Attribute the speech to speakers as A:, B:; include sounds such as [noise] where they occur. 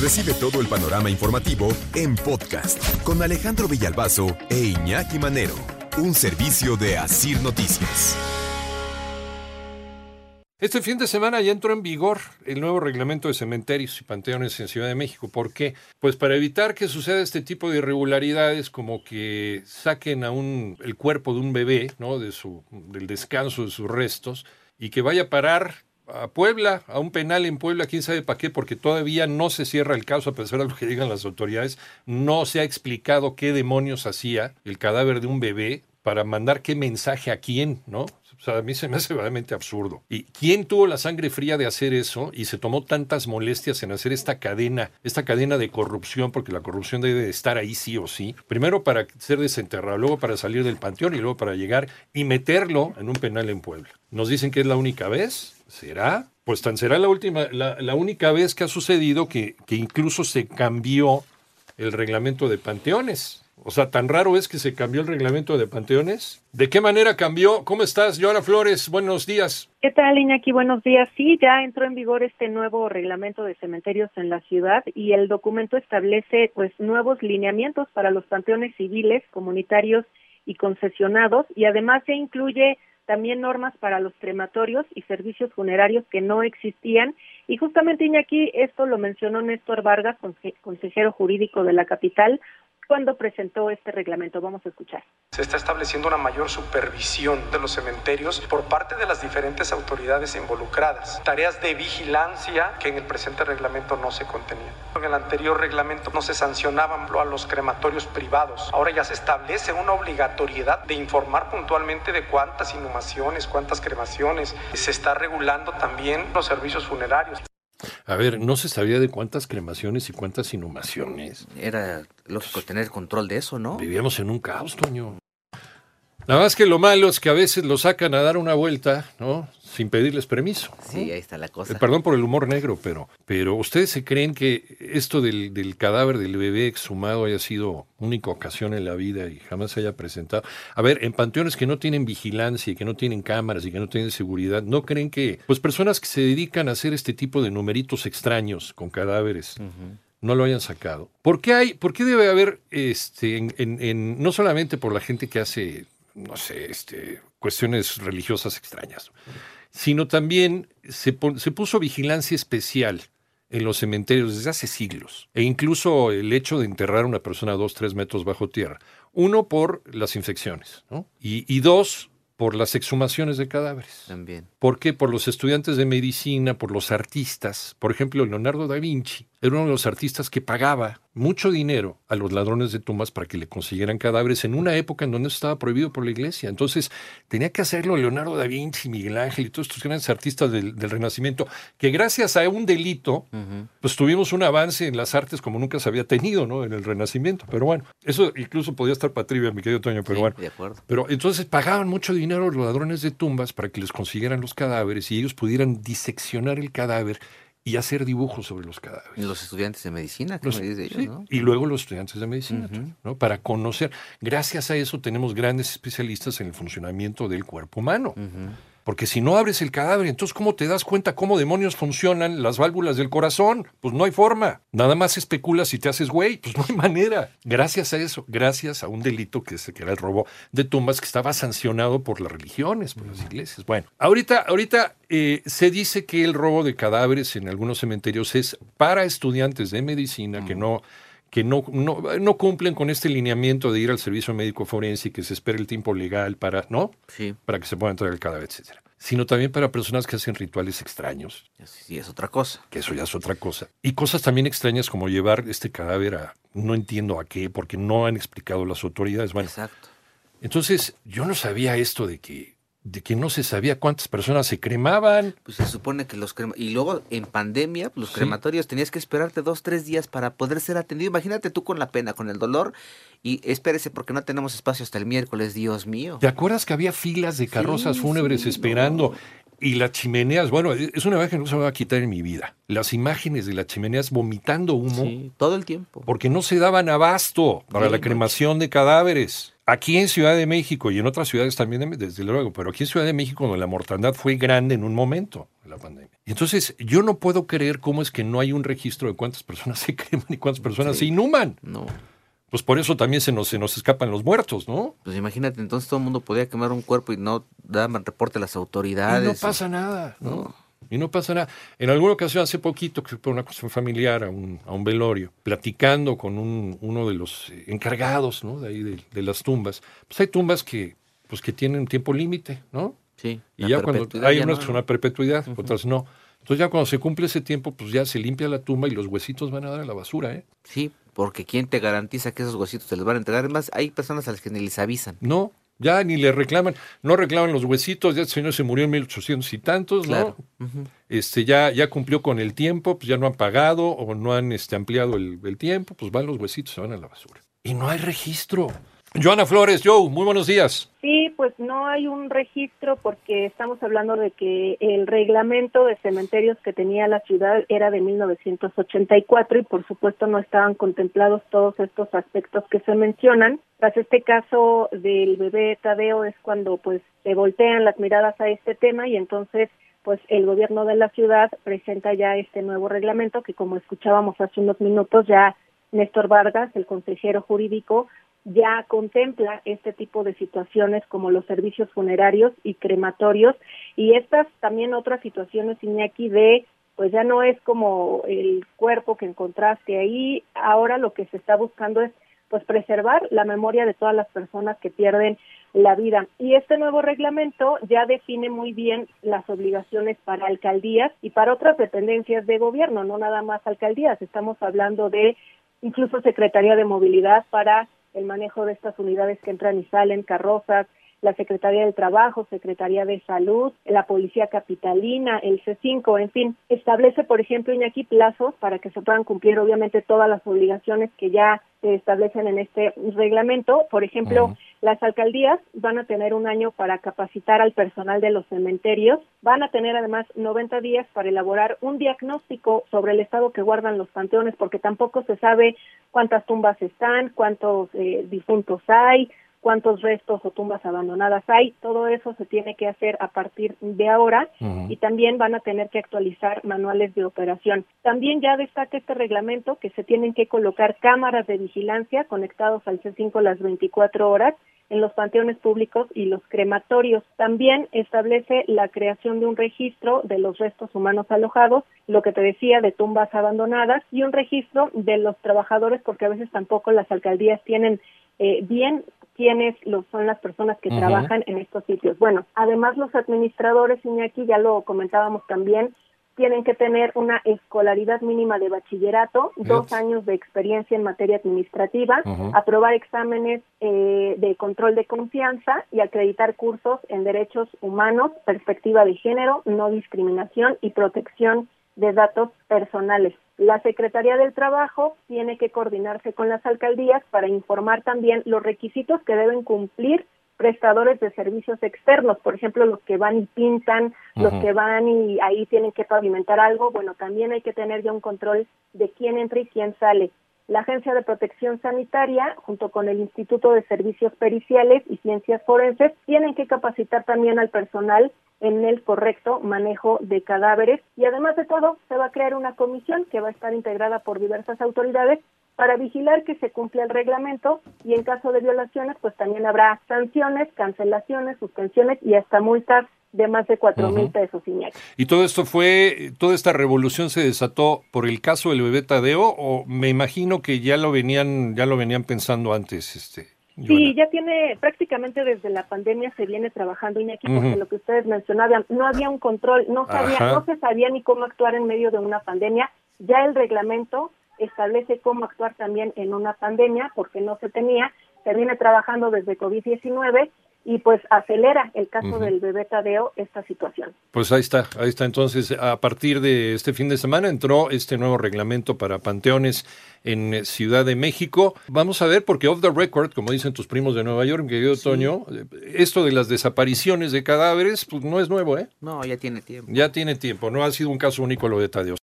A: Recibe todo el panorama informativo en podcast con Alejandro Villalbazo e Iñaki Manero, un servicio de Asir Noticias.
B: Este fin de semana ya entró en vigor el nuevo reglamento de cementerios y panteones en Ciudad de México. ¿Por qué? Pues para evitar que suceda este tipo de irregularidades, como que saquen a un, el cuerpo de un bebé, ¿no? De su, del descanso de sus restos, y que vaya a parar a Puebla, a un penal en Puebla, quién sabe para qué, porque todavía no se cierra el caso, a pesar de lo que digan las autoridades. No se ha explicado qué demonios hacía el cadáver de un bebé para mandar qué mensaje a quién, ¿no? O sea, a mí se me hace realmente absurdo. ¿Y quién tuvo la sangre fría de hacer eso y se tomó tantas molestias en hacer esta cadena, esta cadena de corrupción, porque la corrupción debe de estar ahí sí o sí? Primero para ser desenterrado, luego para salir del panteón y luego para llegar y meterlo en un penal en Puebla. Nos dicen que es la única vez. ¿Será? Pues tan será la última, la, única vez que ha sucedido que incluso se cambió el reglamento de panteones. O sea, tan raro es que se cambió el reglamento de panteones. ¿De qué manera cambió? ¿Cómo estás, Joana Flores? Buenos días.
C: ¿Qué tal, Iñaki? Buenos días. Sí, ya entró en vigor este nuevo reglamento de cementerios en la ciudad y el documento establece pues nuevos lineamientos para los panteones civiles, comunitarios y concesionados y además se incluye también normas para los crematorios y servicios funerarios que no existían. Y justamente, Iñaki, esto lo mencionó Néstor Vargas, consejero jurídico de la capital, cuando presentó este reglamento. Vamos a escuchar.
D: Se está estableciendo una mayor supervisión de los cementerios por parte de las diferentes autoridades involucradas. Tareas de vigilancia que en el presente reglamento no se contenían. En el anterior reglamento no se sancionaban a los crematorios privados. Ahora ya se establece una obligatoriedad de informar puntualmente de cuántas inhumaciones, cuántas cremaciones. Se está regulando también los servicios funerarios.
B: A ver, no se sabía de cuántas cremaciones y cuántas inhumaciones.
E: Era lógico tener control de eso, ¿no?
B: Vivíamos en un caos, Toño. Nada más que lo malo es que a veces lo sacan a dar una vuelta, ¿no? Sin pedirles permiso.
E: Sí, ahí está la cosa.
B: Eh, perdón por el humor negro, pero, pero ¿ustedes se creen que esto del, del, cadáver del bebé exhumado haya sido única ocasión en la vida y jamás se haya presentado? A ver, en panteones que no tienen vigilancia y que no tienen cámaras y que no tienen seguridad, ¿no creen que, pues personas que se dedican a hacer este tipo de numeritos extraños con cadáveres, uh -huh no lo hayan sacado. ¿Por qué hay, por qué debe haber, este, en, en, en, no solamente por la gente que hace, no sé, este, cuestiones religiosas extrañas, sino también se, se puso vigilancia especial en los cementerios desde hace siglos, e incluso el hecho de enterrar a una persona a dos, tres metros bajo tierra. Uno, por las infecciones, ¿no? y, y dos, por las exhumaciones de cadáveres.
E: También.
B: ¿Por qué? Por los estudiantes de medicina, por los artistas. Por ejemplo, Leonardo da Vinci era uno de los artistas que pagaba mucho dinero a los ladrones de tumbas para que le consiguieran cadáveres en una época en donde eso estaba prohibido por la iglesia. Entonces, tenía que hacerlo Leonardo da Vinci, Miguel Ángel y todos estos grandes artistas del, del Renacimiento, que gracias a un delito, uh -huh. pues tuvimos un avance en las artes como nunca se había tenido, ¿no? En el Renacimiento. Pero bueno, eso incluso podía estar para trivia, mi querido Toño, pero
E: sí,
B: bueno.
E: De acuerdo.
B: Pero entonces pagaban mucho dinero a los ladrones de tumbas para que les consiguieran los cadáveres y ellos pudieran diseccionar el cadáver y hacer dibujos sobre los cadáveres.
E: Los estudiantes de medicina, ¿qué
B: los,
E: me dices de ellos,
B: sí,
E: no?
B: Y luego los estudiantes de medicina, uh -huh. ¿no? Para conocer. Gracias a eso tenemos grandes especialistas en el funcionamiento del cuerpo humano. Uh -huh. Porque si no abres el cadáver, entonces ¿cómo te das cuenta cómo demonios funcionan las válvulas del corazón? Pues no hay forma. Nada más especulas y te haces güey. Pues no hay manera. Gracias a eso, gracias a un delito que, es, que era el robo de tumbas que estaba sancionado por las religiones, por las iglesias. Bueno, ahorita, ahorita eh, se dice que el robo de cadáveres en algunos cementerios es para estudiantes de medicina que no que no, no, no, cumplen con este lineamiento de ir al servicio médico forense y que se espere el tiempo legal para, ¿no?
E: Sí.
B: Para que se pueda entrar el cadáver, etcétera. Sino también para personas que hacen rituales extraños.
E: Sí, es otra cosa.
B: Que eso ya es otra cosa. Y cosas también extrañas como llevar este cadáver a, no entiendo a qué, porque no han explicado las autoridades. Bueno,
E: Exacto.
B: Entonces, yo no sabía esto de que de que no se sabía cuántas personas se cremaban.
E: Pues se supone que los crema y luego en pandemia, pues, los sí. crematorios tenías que esperarte dos, tres días para poder ser atendido. Imagínate tú con la pena, con el dolor, y espérese porque no tenemos espacio hasta el miércoles, Dios mío.
B: ¿Te acuerdas que había filas de carrozas sí, fúnebres sí, esperando? No. Y las chimeneas, bueno, e, es una imagen que no se me va a quitar en mi vida. Las imágenes de las chimeneas vomitando humo.
E: Sí, todo el tiempo.
B: Porque no se daban abasto para la cremación de cadáveres. Aquí en Ciudad de México y en otras ciudades también, desde luego, pero aquí en Ciudad de México donde la mortandad fue grande en un momento la pandemia. Y entonces yo no puedo creer cómo es que no hay un registro de cuántas personas [laughs] se creman y cuántas personas se inhuman.
E: No.
B: Pues por eso también se nos, se nos escapan los muertos, ¿no?
E: Pues imagínate, entonces todo el mundo podía quemar un cuerpo y no daban reporte a las
B: Y
E: autoridades.
B: no pasa nada, ¿no?
E: No.
B: Y no pasa nada. En alguna ocasión, hace poquito, que fue por una cuestión familiar a un, a un velorio, platicando con un- uno de los eh, encargados ¿no? de ahí de, de las tumbas, pues hay tumbas que, pues que tienen tiempo límite, ¿no?
E: Sí.
B: Y ya cuando hay unas
E: no.
B: que son a perpetuidad, otras no. Entonces ya cuando se cumple ese tiempo, pues ya se limpia la tumba y los huesitos van a dar a la basura, ¿eh?
E: Sí, porque ¿quién te garantiza que esos huesitos te los van a entregar? Además, hay personas a las que ni les avisan.
B: No, ya ni le reclaman, no reclaman los huesitos, ya el señor se murió en 1800 y tantos,
E: Claro.
B: ¿no? Este, ya, ya cumplió con el tiempo, pues ya no han pagado o no han este, ampliado el, el tiempo, pues van los huesitos, se van a la basura. Y no hay registro. Joana Flores, Joe, muy buenos días.
C: Sí, pues no hay un registro porque estamos hablando de que el reglamento de cementerios que tenía la ciudad era de 1984 y por supuesto no estaban contemplados todos estos aspectos que se mencionan. Tras este caso del bebé Tadeo es cuando pues se voltean las miradas a este tema y entonces pues el gobierno de la ciudad presenta ya este nuevo reglamento que como escuchábamos hace unos minutos ya Néstor Vargas, el consejero jurídico, ya contempla este tipo de situaciones como los servicios funerarios y crematorios y estas también otras situaciones Iñaki de pues ya no es como el cuerpo que encontraste ahí, ahora lo que se está buscando es pues preservar la memoria de todas las personas que pierden la vida. Y este nuevo reglamento ya define muy bien las obligaciones para alcaldías y para otras dependencias de gobierno, no nada más alcaldías, estamos hablando de incluso Secretaría de Movilidad para el manejo de estas unidades que entran y salen, carrozas, la Secretaría del Trabajo, Secretaría de Salud, la Policía Capitalina, el C5, en fin, establece, por ejemplo, Iñaki, plazos para que se puedan cumplir, obviamente, todas las obligaciones que ya se establecen en este reglamento. Por ejemplo, las alcaldías van a tener un año para capacitar al personal de los cementerios, van a tener además 90 días para elaborar un diagnóstico sobre el estado que guardan los panteones, porque tampoco se sabe cuántas tumbas están, cuántos eh, difuntos hay, cuántos restos o tumbas abandonadas hay, todo eso se tiene que hacer a partir de ahora y también van a tener que actualizar manuales de operación. También ya destaca este reglamento que se tienen que colocar cámaras de vigilancia conectados al C5 las 24 horas en los panteones públicos y los crematorios. También establece la creación de un registro de los restos humanos alojados, lo que te decía de tumbas abandonadas y un registro de los trabajadores porque a veces tampoco las alcaldías tienen eh, bien quiénes los, son las personas que trabajan en estos sitios. Bueno, además los administradores, Iñaki, ya lo comentábamos también, tienen que tener una escolaridad mínima de bachillerato, dos años de experiencia en materia administrativa, aprobar exámenes eh, de control de confianza y acreditar cursos en derechos humanos, perspectiva de género, no discriminación y protección de datos personales. La Secretaría del Trabajo tiene que coordinarse con las alcaldías para informar también los requisitos que deben cumplir prestadores de servicios externos, por ejemplo, los que van y pintan, los que van y ahí tienen que pavimentar algo, bueno, también hay que tener ya un control de quién entra y quién sale. La Agencia de Protección Sanitaria, junto con el Instituto de Servicios Periciales y Ciencias Forenses, tienen que capacitar también al personal en el correcto manejo de cadáveres y además de todo se va a crear una comisión que va a estar integrada por diversas autoridades para vigilar que se cumpla el reglamento y en caso de violaciones pues también habrá sanciones, cancelaciones, suspensiones y hasta multas de más de cuatro mil pesos, Iñaki.
B: ¿Y todo esto fue, toda esta revolución se desató por el caso del bebé Tadeo o me imagino que ya lo venían, ya lo venían pensando antes, este?
C: Sí, ya tiene prácticamente desde la pandemia se viene trabajando Iñaki porque lo que ustedes mencionaban, no había un control, no sabía,
B: Ajá.
C: no se sabía ni cómo actuar en medio de una pandemia. Ya el reglamento establece cómo actuar también en una pandemia porque no se tenía, se viene trabajando desde COVID-19 y pues acelera el caso del bebé Tadeo esta situación.
B: Pues ahí está, ahí está. Entonces, a partir de este fin de semana entró este nuevo reglamento para panteones en Ciudad de México. Vamos a ver, porque off the record, como dicen tus primos de Nueva York, querido Toño, esto de las desapariciones de cadáveres, pues no es nuevo, ¿eh?
E: No, ya tiene tiempo.
B: Ya tiene tiempo, no ha sido un caso único lo de Tadeo.